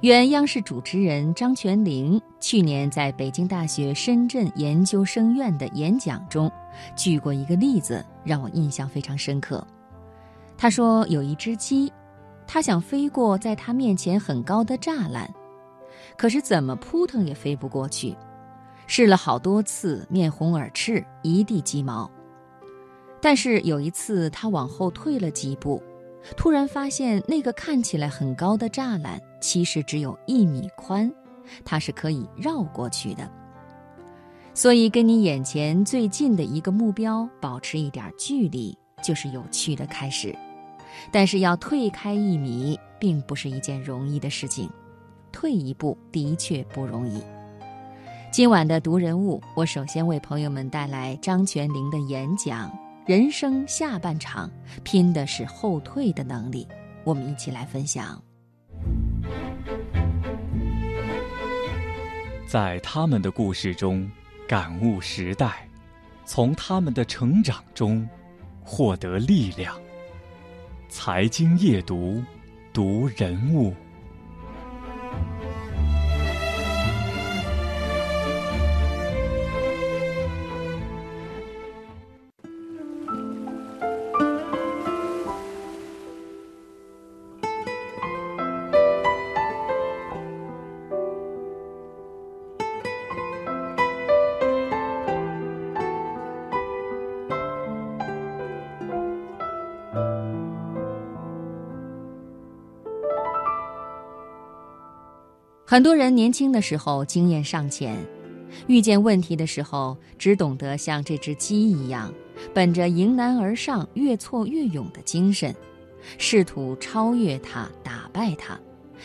原央视主持人张泉灵去年在北京大学深圳研究生院的演讲中，举过一个例子，让我印象非常深刻。他说，有一只鸡，它想飞过在它面前很高的栅栏，可是怎么扑腾也飞不过去，试了好多次，面红耳赤，一地鸡毛。但是有一次，它往后退了几步。突然发现，那个看起来很高的栅栏其实只有一米宽，它是可以绕过去的。所以，跟你眼前最近的一个目标保持一点距离，就是有趣的开始。但是，要退开一米，并不是一件容易的事情。退一步的确不容易。今晚的读人物，我首先为朋友们带来张泉灵的演讲。人生下半场，拼的是后退的能力。我们一起来分享。在他们的故事中，感悟时代；从他们的成长中，获得力量。财经夜读，读人物。很多人年轻的时候经验尚浅，遇见问题的时候只懂得像这只鸡一样，本着迎难而上、越挫越勇的精神，试图超越它、打败它，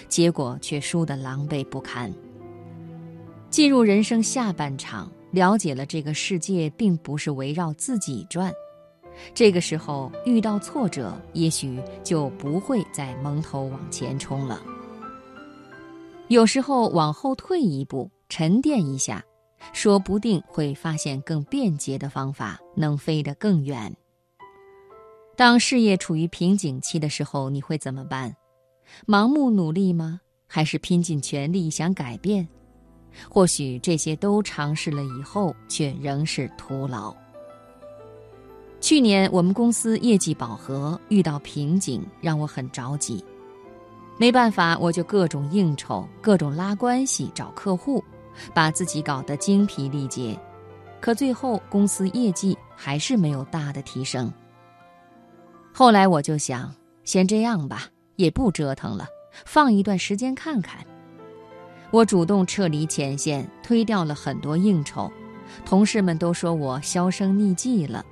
结果却输得狼狈不堪。进入人生下半场，了解了这个世界并不是围绕自己转，这个时候遇到挫折，也许就不会再蒙头往前冲了。有时候往后退一步，沉淀一下，说不定会发现更便捷的方法，能飞得更远。当事业处于瓶颈期的时候，你会怎么办？盲目努力吗？还是拼尽全力想改变？或许这些都尝试了以后，却仍是徒劳。去年我们公司业绩饱和，遇到瓶颈，让我很着急。没办法，我就各种应酬，各种拉关系找客户，把自己搞得精疲力竭。可最后公司业绩还是没有大的提升。后来我就想，先这样吧，也不折腾了，放一段时间看看。我主动撤离前线，推掉了很多应酬，同事们都说我销声匿迹了。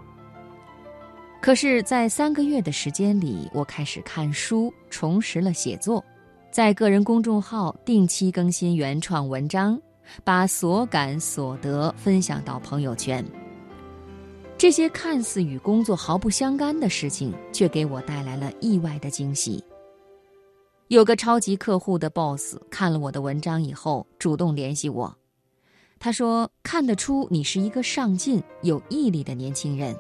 可是，在三个月的时间里，我开始看书，重拾了写作，在个人公众号定期更新原创文章，把所感所得分享到朋友圈。这些看似与工作毫不相干的事情，却给我带来了意外的惊喜。有个超级客户的 boss 看了我的文章以后，主动联系我，他说：“看得出你是一个上进、有毅力的年轻人。”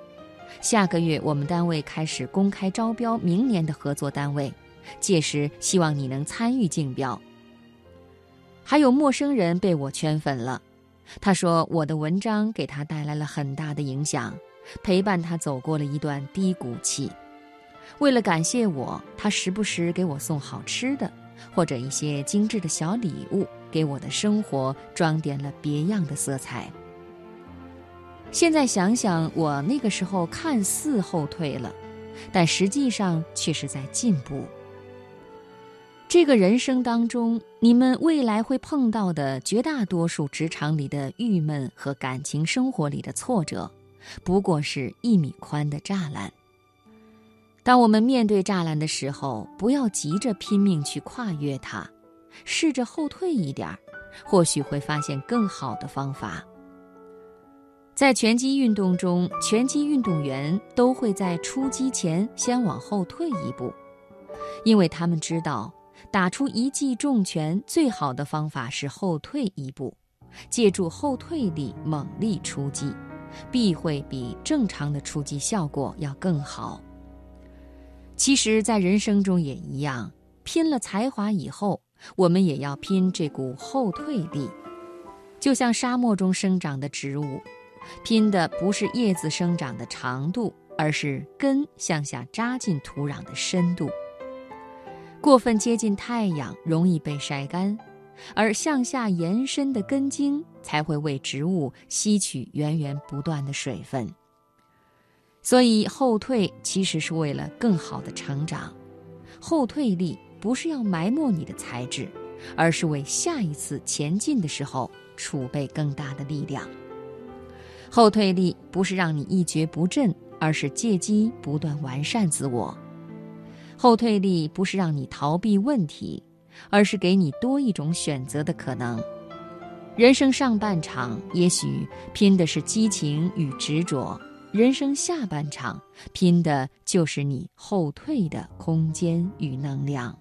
下个月我们单位开始公开招标明年的合作单位，届时希望你能参与竞标。还有陌生人被我圈粉了，他说我的文章给他带来了很大的影响，陪伴他走过了一段低谷期。为了感谢我，他时不时给我送好吃的，或者一些精致的小礼物，给我的生活装点了别样的色彩。现在想想，我那个时候看似后退了，但实际上却是在进步。这个人生当中，你们未来会碰到的绝大多数职场里的郁闷和感情生活里的挫折，不过是一米宽的栅栏。当我们面对栅栏的时候，不要急着拼命去跨越它，试着后退一点儿，或许会发现更好的方法。在拳击运动中，拳击运动员都会在出击前先往后退一步，因为他们知道打出一记重拳最好的方法是后退一步，借助后退力猛力出击，必会比正常的出击效果要更好。其实，在人生中也一样，拼了才华以后，我们也要拼这股后退力。就像沙漠中生长的植物，拼的不是叶子生长的长度，而是根向下扎进土壤的深度。过分接近太阳，容易被晒干。而向下延伸的根茎才会为植物吸取源源不断的水分。所以后退其实是为了更好的成长。后退力不是要埋没你的才智，而是为下一次前进的时候储备更大的力量。后退力不是让你一蹶不振而是借机不断完善自我。后退力不是让你逃避问题而是给你多一种选择的可能。人生上半场也许拼的是激情与执着人生下半场拼的就是你后退的空间与能量。